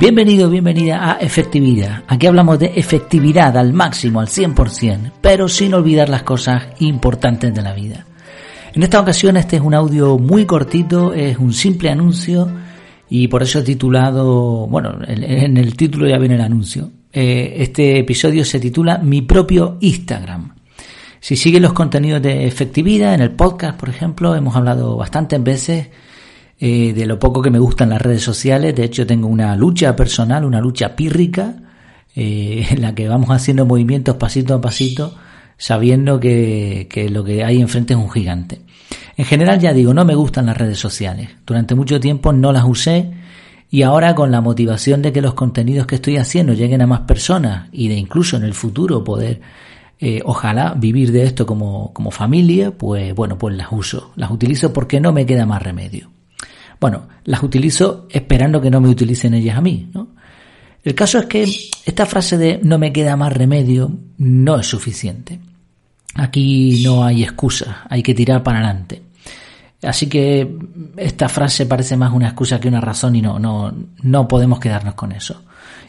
Bienvenido, bienvenida a Efectividad. Aquí hablamos de efectividad al máximo, al 100%, pero sin olvidar las cosas importantes de la vida. En esta ocasión este es un audio muy cortito, es un simple anuncio y por eso he titulado, bueno, en el título ya viene el anuncio. Eh, este episodio se titula Mi propio Instagram. Si siguen los contenidos de efectividad en el podcast, por ejemplo, hemos hablado bastantes veces eh, de lo poco que me gustan las redes sociales. De hecho, tengo una lucha personal, una lucha pírrica, eh, en la que vamos haciendo movimientos pasito a pasito, sabiendo que, que lo que hay enfrente es un gigante. En general, ya digo, no me gustan las redes sociales. Durante mucho tiempo no las usé y ahora con la motivación de que los contenidos que estoy haciendo lleguen a más personas y de incluso en el futuro poder eh, ojalá vivir de esto como, como familia, pues bueno, pues las uso, las utilizo porque no me queda más remedio. Bueno, las utilizo esperando que no me utilicen ellas a mí, ¿no? El caso es que esta frase de no me queda más remedio no es suficiente. Aquí no hay excusa, hay que tirar para adelante. Así que esta frase parece más una excusa que una razón y no, no, no podemos quedarnos con eso.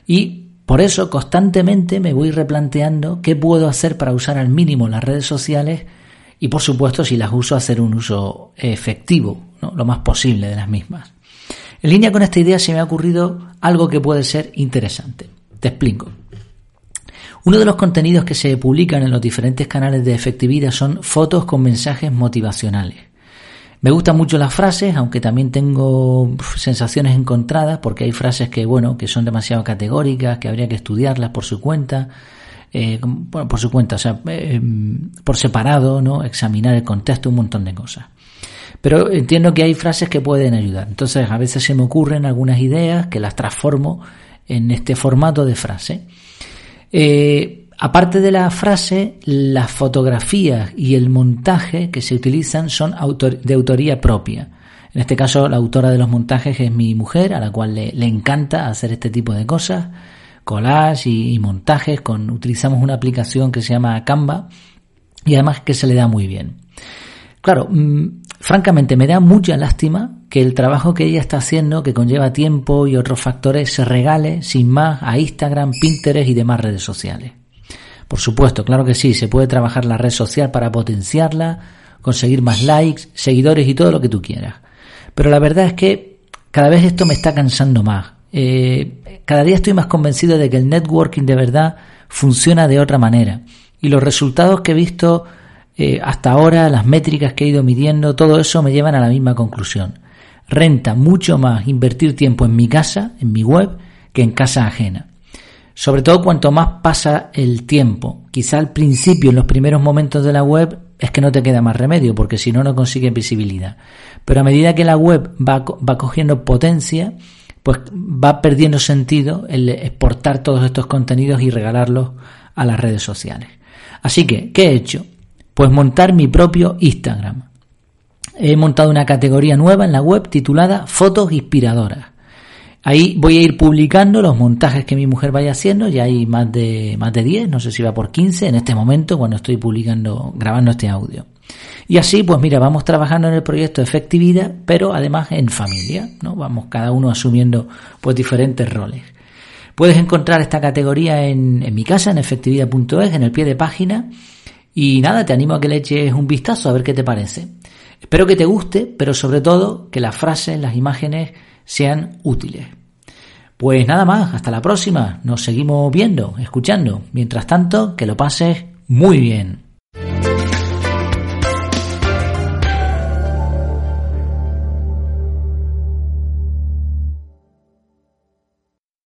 Y por eso constantemente me voy replanteando qué puedo hacer para usar al mínimo las redes sociales y por supuesto si las uso hacer un uso efectivo, lo más posible de las mismas. En línea con esta idea se me ha ocurrido algo que puede ser interesante. Te explico. Uno de los contenidos que se publican en los diferentes canales de efectividad son fotos con mensajes motivacionales. Me gustan mucho las frases, aunque también tengo sensaciones encontradas, porque hay frases que, bueno, que son demasiado categóricas, que habría que estudiarlas por su cuenta, eh, por su cuenta, o sea, eh, por separado, ¿no? Examinar el contexto, un montón de cosas. Pero entiendo que hay frases que pueden ayudar. Entonces, a veces se me ocurren algunas ideas que las transformo en este formato de frase. Eh, aparte de la frase, las fotografías y el montaje que se utilizan son de autoría propia. En este caso, la autora de los montajes es mi mujer, a la cual le, encanta hacer este tipo de cosas, collage y, y, montajes. Con, utilizamos una aplicación que se llama Canva y además que se le da muy bien. Claro, mm, Francamente, me da mucha lástima que el trabajo que ella está haciendo, que conlleva tiempo y otros factores, se regale sin más a Instagram, Pinterest y demás redes sociales. Por supuesto, claro que sí, se puede trabajar la red social para potenciarla, conseguir más likes, seguidores y todo lo que tú quieras. Pero la verdad es que cada vez esto me está cansando más. Eh, cada día estoy más convencido de que el networking de verdad funciona de otra manera. Y los resultados que he visto eh, hasta ahora, las métricas que he ido midiendo, todo eso me llevan a la misma conclusión. Renta mucho más invertir tiempo en mi casa, en mi web, que en casa ajena. Sobre todo cuanto más pasa el tiempo. Quizá al principio, en los primeros momentos de la web, es que no te queda más remedio, porque si no, no consigues visibilidad. Pero a medida que la web va, va cogiendo potencia, pues va perdiendo sentido el exportar todos estos contenidos y regalarlos a las redes sociales. Así que, ¿qué he hecho? Pues montar mi propio Instagram. He montado una categoría nueva en la web titulada Fotos Inspiradoras. Ahí voy a ir publicando los montajes que mi mujer vaya haciendo, ya hay más de, más de 10, no sé si va por 15 en este momento cuando estoy publicando, grabando este audio. Y así, pues mira, vamos trabajando en el proyecto de efectividad, pero además en familia, ¿no? Vamos cada uno asumiendo pues diferentes roles. Puedes encontrar esta categoría en, en mi casa, en efectividad.es, en el pie de página, y nada, te animo a que le eches un vistazo a ver qué te parece. Espero que te guste, pero sobre todo que las frases, las imágenes sean útiles. Pues nada más, hasta la próxima. Nos seguimos viendo, escuchando. Mientras tanto, que lo pases muy bien.